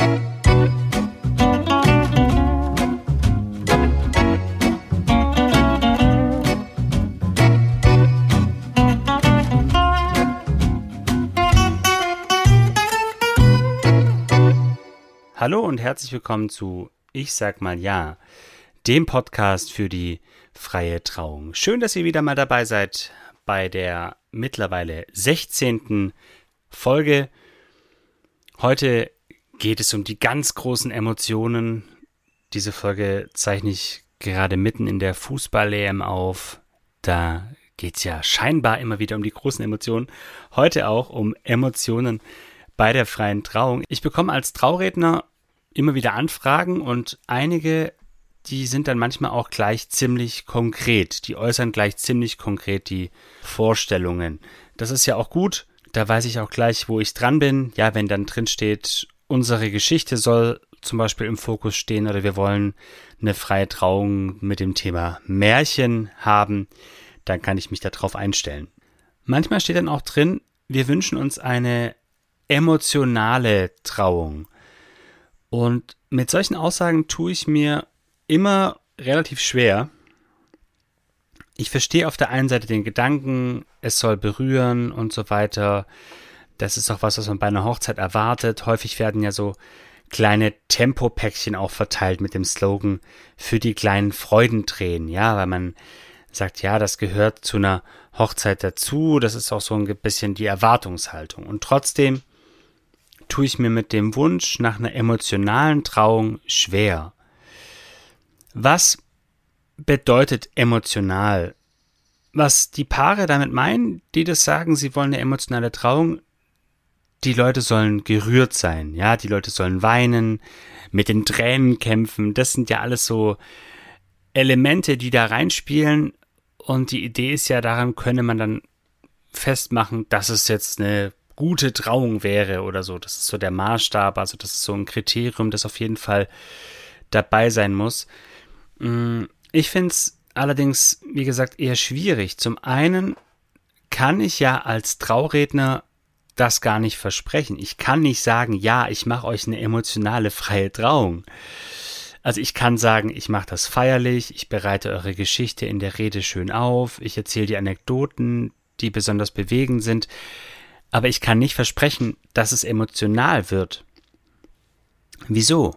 Hallo und herzlich willkommen zu Ich sag mal ja, dem Podcast für die freie Trauung. Schön, dass ihr wieder mal dabei seid bei der mittlerweile 16. Folge. Heute geht es um die ganz großen Emotionen. Diese Folge zeichne ich gerade mitten in der Fußball-EM auf. Da geht es ja scheinbar immer wieder um die großen Emotionen. Heute auch um Emotionen bei der freien Trauung. Ich bekomme als Trauredner immer wieder Anfragen und einige, die sind dann manchmal auch gleich ziemlich konkret. Die äußern gleich ziemlich konkret die Vorstellungen. Das ist ja auch gut. Da weiß ich auch gleich, wo ich dran bin. Ja, wenn dann drin steht, unsere Geschichte soll zum Beispiel im Fokus stehen oder wir wollen eine freie Trauung mit dem Thema Märchen haben, dann kann ich mich darauf einstellen. Manchmal steht dann auch drin, wir wünschen uns eine emotionale Trauung. Und mit solchen Aussagen tue ich mir immer relativ schwer. Ich verstehe auf der einen Seite den Gedanken, es soll berühren und so weiter. Das ist auch was, was man bei einer Hochzeit erwartet. Häufig werden ja so kleine Tempopäckchen auch verteilt mit dem Slogan für die kleinen Freudentränen, ja, weil man sagt, ja, das gehört zu einer Hochzeit dazu, das ist auch so ein bisschen die Erwartungshaltung. Und trotzdem tue ich mir mit dem Wunsch nach einer emotionalen Trauung schwer. Was bedeutet emotional? Was die Paare damit meinen, die das sagen, sie wollen eine emotionale Trauung, die Leute sollen gerührt sein, ja, die Leute sollen weinen, mit den Tränen kämpfen, das sind ja alles so Elemente, die da reinspielen und die Idee ist ja, daran könne man dann festmachen, dass es jetzt eine gute Trauung wäre oder so. Das ist so der Maßstab, also das ist so ein Kriterium, das auf jeden Fall dabei sein muss. Mm, ich finde es allerdings, wie gesagt, eher schwierig. Zum einen kann ich ja als Trauredner das gar nicht versprechen. Ich kann nicht sagen, ja, ich mache euch eine emotionale freie Trauung. Also ich kann sagen, ich mache das feierlich, ich bereite eure Geschichte in der Rede schön auf, ich erzähle die Anekdoten, die besonders bewegend sind aber ich kann nicht versprechen, dass es emotional wird. Wieso?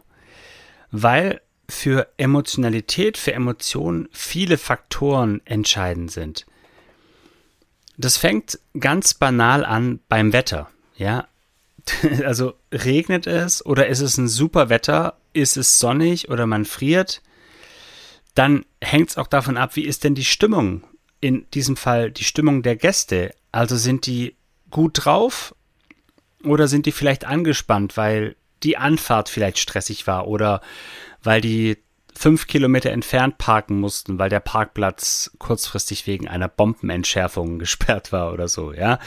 Weil für Emotionalität, für Emotionen viele Faktoren entscheidend sind. Das fängt ganz banal an beim Wetter, ja. Also regnet es oder ist es ein super Wetter, ist es sonnig oder man friert, dann hängt es auch davon ab, wie ist denn die Stimmung, in diesem Fall die Stimmung der Gäste. Also sind die gut drauf oder sind die vielleicht angespannt, weil die Anfahrt vielleicht stressig war oder weil die fünf Kilometer entfernt parken mussten, weil der Parkplatz kurzfristig wegen einer Bombenentschärfung gesperrt war oder so, ja.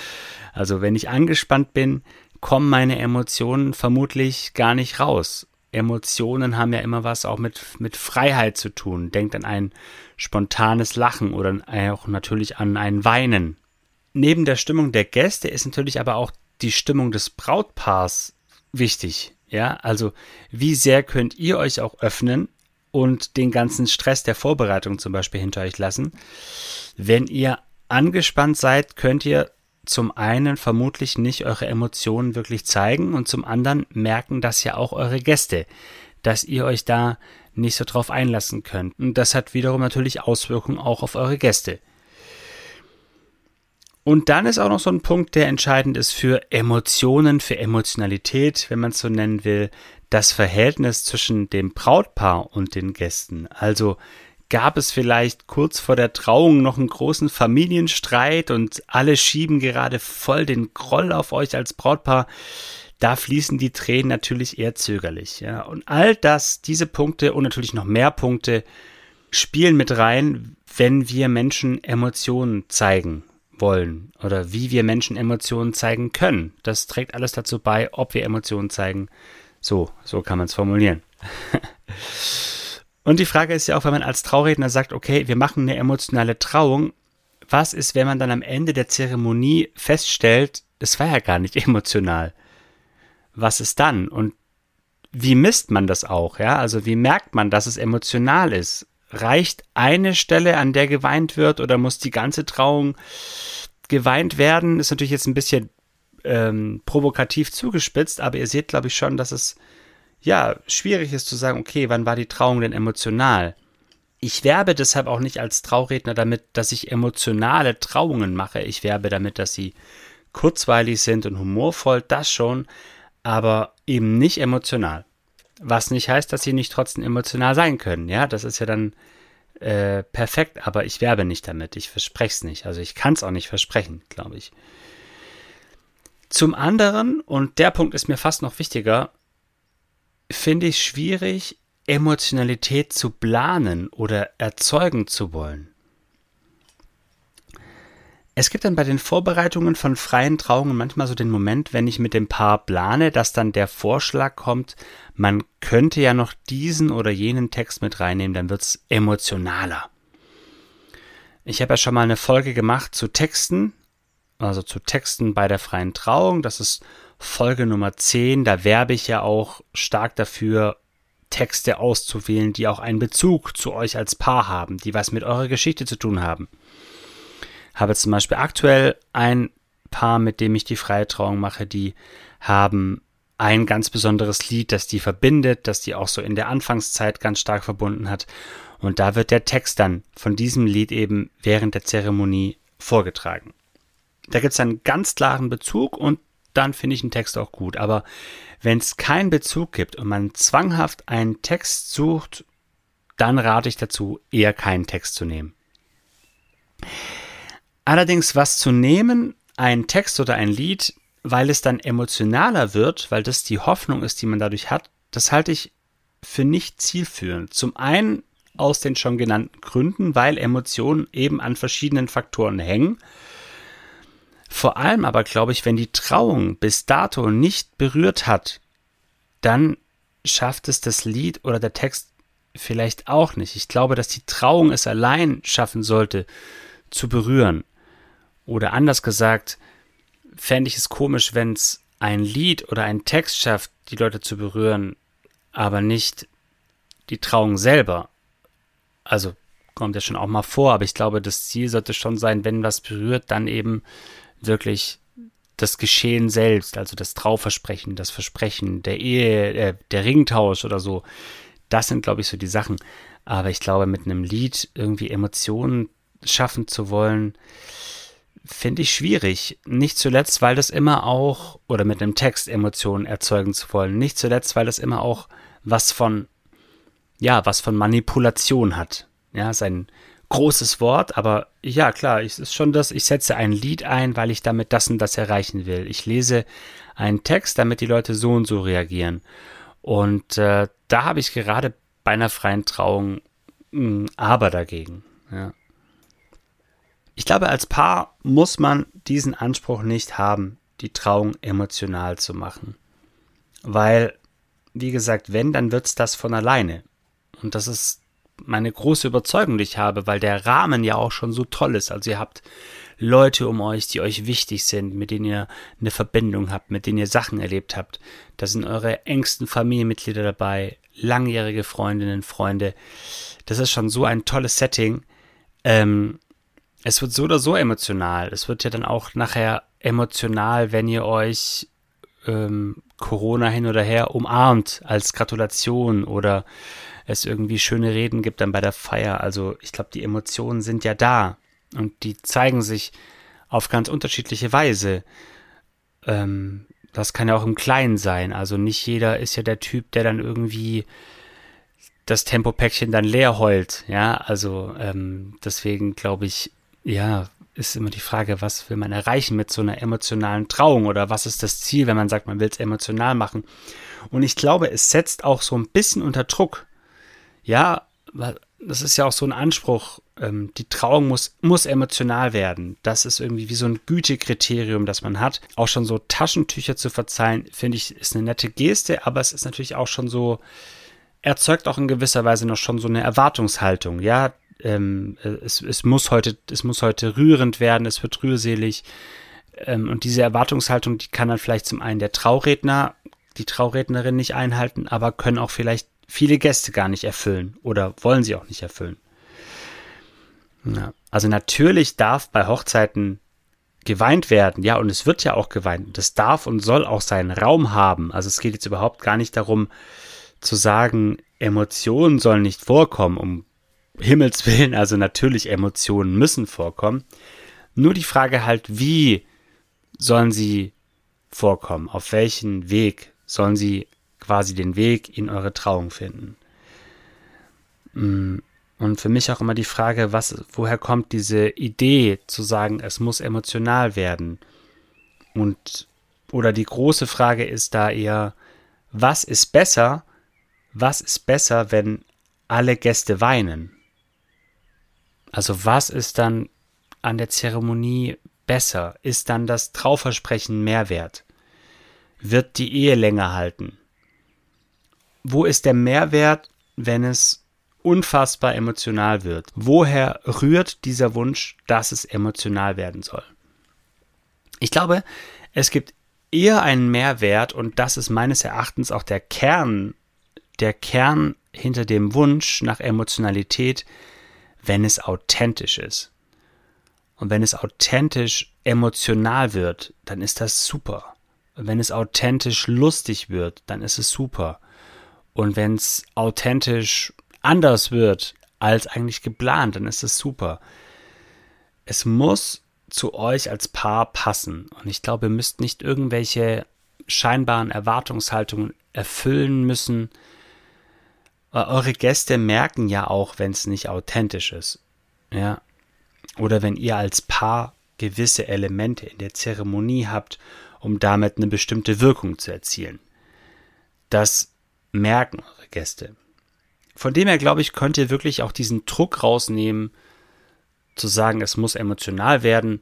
Also wenn ich angespannt bin, kommen meine Emotionen vermutlich gar nicht raus. Emotionen haben ja immer was auch mit, mit Freiheit zu tun. Denkt an ein spontanes Lachen oder auch natürlich an ein Weinen neben der Stimmung der Gäste ist natürlich aber auch die Stimmung des Brautpaars wichtig. Ja, also wie sehr könnt ihr euch auch öffnen und den ganzen Stress der Vorbereitung zum Beispiel hinter euch lassen. Wenn ihr angespannt seid, könnt ihr zum einen vermutlich nicht eure Emotionen wirklich zeigen und zum anderen merken das ja auch eure Gäste, dass ihr euch da nicht so drauf einlassen könnt. Und das hat wiederum natürlich Auswirkungen auch auf eure Gäste. Und dann ist auch noch so ein Punkt, der entscheidend ist für Emotionen, für Emotionalität, wenn man es so nennen will, das Verhältnis zwischen dem Brautpaar und den Gästen. Also gab es vielleicht kurz vor der Trauung noch einen großen Familienstreit und alle schieben gerade voll den Groll auf euch als Brautpaar. Da fließen die Tränen natürlich eher zögerlich. Ja. Und all das, diese Punkte und natürlich noch mehr Punkte spielen mit rein, wenn wir Menschen Emotionen zeigen wollen oder wie wir Menschen Emotionen zeigen können. Das trägt alles dazu bei, ob wir Emotionen zeigen. So, so kann man es formulieren. Und die Frage ist ja auch, wenn man als Trauredner sagt, okay, wir machen eine emotionale Trauung, was ist, wenn man dann am Ende der Zeremonie feststellt, es war ja gar nicht emotional? Was ist dann? Und wie misst man das auch? Ja, also wie merkt man, dass es emotional ist? Reicht eine Stelle, an der geweint wird, oder muss die ganze Trauung geweint werden? Ist natürlich jetzt ein bisschen ähm, provokativ zugespitzt, aber ihr seht, glaube ich, schon, dass es ja schwierig ist zu sagen, okay, wann war die Trauung denn emotional? Ich werbe deshalb auch nicht als Trauredner damit, dass ich emotionale Trauungen mache. Ich werbe damit, dass sie kurzweilig sind und humorvoll, das schon, aber eben nicht emotional. Was nicht heißt, dass sie nicht trotzdem emotional sein können. Ja, das ist ja dann äh, perfekt, aber ich werbe nicht damit. Ich verspreche es nicht. Also ich kann es auch nicht versprechen, glaube ich. Zum anderen, und der Punkt ist mir fast noch wichtiger, finde ich schwierig, Emotionalität zu planen oder erzeugen zu wollen. Es gibt dann bei den Vorbereitungen von freien Trauungen manchmal so den Moment, wenn ich mit dem Paar plane, dass dann der Vorschlag kommt, man könnte ja noch diesen oder jenen Text mit reinnehmen, dann wird es emotionaler. Ich habe ja schon mal eine Folge gemacht zu Texten, also zu Texten bei der freien Trauung. Das ist Folge Nummer 10. Da werbe ich ja auch stark dafür, Texte auszuwählen, die auch einen Bezug zu euch als Paar haben, die was mit eurer Geschichte zu tun haben habe zum Beispiel aktuell ein Paar, mit dem ich die freie Trauung mache, die haben ein ganz besonderes Lied, das die verbindet, das die auch so in der Anfangszeit ganz stark verbunden hat. Und da wird der Text dann von diesem Lied eben während der Zeremonie vorgetragen. Da gibt es einen ganz klaren Bezug und dann finde ich einen Text auch gut. Aber wenn es keinen Bezug gibt und man zwanghaft einen Text sucht, dann rate ich dazu, eher keinen Text zu nehmen. Allerdings was zu nehmen, ein Text oder ein Lied, weil es dann emotionaler wird, weil das die Hoffnung ist, die man dadurch hat, das halte ich für nicht zielführend. Zum einen aus den schon genannten Gründen, weil Emotionen eben an verschiedenen Faktoren hängen. Vor allem aber glaube ich, wenn die Trauung bis dato nicht berührt hat, dann schafft es das Lied oder der Text vielleicht auch nicht. Ich glaube, dass die Trauung es allein schaffen sollte zu berühren. Oder anders gesagt, fände ich es komisch, wenn es ein Lied oder ein Text schafft, die Leute zu berühren, aber nicht die Trauung selber. Also kommt ja schon auch mal vor, aber ich glaube, das Ziel sollte schon sein, wenn was berührt, dann eben wirklich das Geschehen selbst, also das Trauversprechen, das Versprechen der Ehe, äh, der Ringtausch oder so. Das sind, glaube ich, so die Sachen. Aber ich glaube, mit einem Lied irgendwie Emotionen schaffen zu wollen, finde ich schwierig. Nicht zuletzt, weil das immer auch, oder mit einem Text Emotionen erzeugen zu wollen. Nicht zuletzt, weil das immer auch was von, ja, was von Manipulation hat. Ja, ist ein großes Wort, aber ja, klar, es ist schon das, ich setze ein Lied ein, weil ich damit das und das erreichen will. Ich lese einen Text, damit die Leute so und so reagieren. Und äh, da habe ich gerade bei einer freien Trauung ein Aber dagegen. Ja. Ich glaube, als Paar muss man diesen Anspruch nicht haben, die Trauung emotional zu machen. Weil, wie gesagt, wenn, dann wird's das von alleine. Und das ist meine große Überzeugung, die ich habe, weil der Rahmen ja auch schon so toll ist. Also ihr habt Leute um euch, die euch wichtig sind, mit denen ihr eine Verbindung habt, mit denen ihr Sachen erlebt habt. Da sind eure engsten Familienmitglieder dabei, langjährige Freundinnen, Freunde. Das ist schon so ein tolles Setting. Ähm, es wird so oder so emotional. Es wird ja dann auch nachher emotional, wenn ihr euch ähm, Corona hin oder her umarmt als Gratulation oder es irgendwie schöne Reden gibt dann bei der Feier. Also ich glaube, die Emotionen sind ja da und die zeigen sich auf ganz unterschiedliche Weise. Ähm, das kann ja auch im Kleinen sein. Also nicht jeder ist ja der Typ, der dann irgendwie das Tempopäckchen dann leer heult. Ja, also ähm, deswegen glaube ich, ja, ist immer die Frage, was will man erreichen mit so einer emotionalen Trauung oder was ist das Ziel, wenn man sagt, man will es emotional machen. Und ich glaube, es setzt auch so ein bisschen unter Druck. Ja, das ist ja auch so ein Anspruch. Ähm, die Trauung muss, muss emotional werden. Das ist irgendwie wie so ein Gütekriterium, das man hat. Auch schon so Taschentücher zu verzeihen, finde ich, ist eine nette Geste, aber es ist natürlich auch schon so, erzeugt auch in gewisser Weise noch schon so eine Erwartungshaltung. Ja, ähm, es, es, muss heute, es muss heute rührend werden, es wird rührselig. Ähm, und diese Erwartungshaltung, die kann dann vielleicht zum einen der Trauredner die Traurednerin nicht einhalten, aber können auch vielleicht viele Gäste gar nicht erfüllen oder wollen sie auch nicht erfüllen. Ja, also natürlich darf bei Hochzeiten geweint werden, ja, und es wird ja auch geweint. Das darf und soll auch seinen Raum haben. Also es geht jetzt überhaupt gar nicht darum zu sagen, Emotionen sollen nicht vorkommen, um Himmels Willen, also natürlich Emotionen müssen vorkommen. Nur die Frage halt, wie sollen sie vorkommen? Auf welchen Weg sollen sie quasi den Weg in eure Trauung finden? Mm, und für mich auch immer die Frage, was, woher kommt diese Idee zu sagen, es muss emotional werden? Und, oder die große Frage ist da eher, was ist besser? Was ist besser, wenn alle Gäste weinen? Also was ist dann an der Zeremonie besser? Ist dann das Trauversprechen mehr wert? Wird die Ehe länger halten? Wo ist der Mehrwert, wenn es unfassbar emotional wird? Woher rührt dieser Wunsch, dass es emotional werden soll? Ich glaube, es gibt eher einen Mehrwert und das ist meines Erachtens auch der Kern, der Kern hinter dem Wunsch nach Emotionalität, wenn es authentisch ist. Und wenn es authentisch emotional wird, dann ist das super. Und wenn es authentisch lustig wird, dann ist es super. Und wenn es authentisch anders wird als eigentlich geplant, dann ist es super. Es muss zu euch als Paar passen. Und ich glaube, ihr müsst nicht irgendwelche scheinbaren Erwartungshaltungen erfüllen müssen, eure Gäste merken ja auch, wenn es nicht authentisch ist. Ja. Oder wenn ihr als Paar gewisse Elemente in der Zeremonie habt, um damit eine bestimmte Wirkung zu erzielen. Das merken eure Gäste. Von dem her, glaube ich, könnt ihr wirklich auch diesen Druck rausnehmen, zu sagen, es muss emotional werden.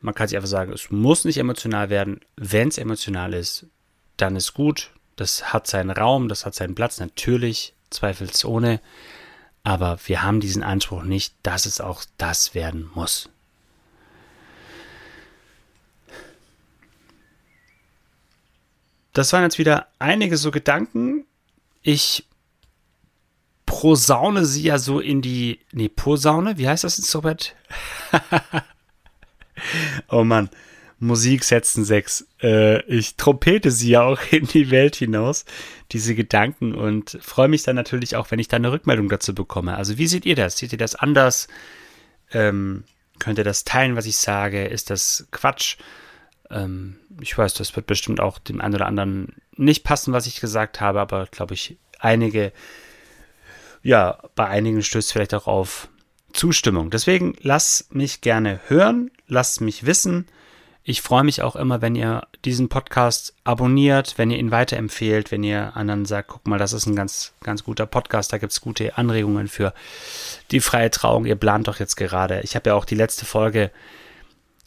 Man kann sich einfach sagen, es muss nicht emotional werden. Wenn es emotional ist, dann ist gut. Das hat seinen Raum, das hat seinen Platz. Natürlich zweifelsohne. Aber wir haben diesen Anspruch nicht, dass es auch das werden muss. Das waren jetzt wieder einige so Gedanken. Ich prosaune sie ja so in die. Nee, Posaune? Wie heißt das Instrument? oh Mann. Musik setzen sechs. Äh, ich trompete sie ja auch in die Welt hinaus, diese Gedanken, und freue mich dann natürlich auch, wenn ich da eine Rückmeldung dazu bekomme. Also, wie seht ihr das? Seht ihr das anders? Ähm, könnt ihr das teilen, was ich sage? Ist das Quatsch? Ähm, ich weiß, das wird bestimmt auch dem einen oder anderen nicht passen, was ich gesagt habe, aber glaube ich, einige, ja, bei einigen stößt vielleicht auch auf Zustimmung. Deswegen lasst mich gerne hören, lasst mich wissen. Ich freue mich auch immer, wenn ihr diesen Podcast abonniert, wenn ihr ihn weiterempfehlt, wenn ihr anderen sagt, guck mal, das ist ein ganz, ganz guter Podcast, da gibt es gute Anregungen für die freie Trauung. Ihr plant doch jetzt gerade. Ich habe ja auch die letzte Folge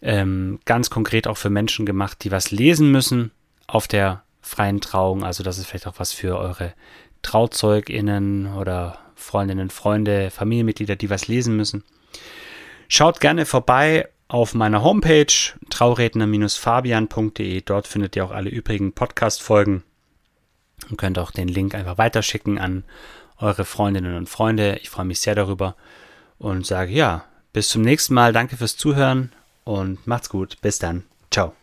ähm, ganz konkret auch für Menschen gemacht, die was lesen müssen auf der freien Trauung. Also das ist vielleicht auch was für eure TrauzeugInnen oder Freundinnen, Freunde, Familienmitglieder, die was lesen müssen. Schaut gerne vorbei auf meiner Homepage trauredner-fabian.de. Dort findet ihr auch alle übrigen Podcast-Folgen und könnt auch den Link einfach weiterschicken an eure Freundinnen und Freunde. Ich freue mich sehr darüber und sage ja, bis zum nächsten Mal. Danke fürs Zuhören und macht's gut. Bis dann. Ciao.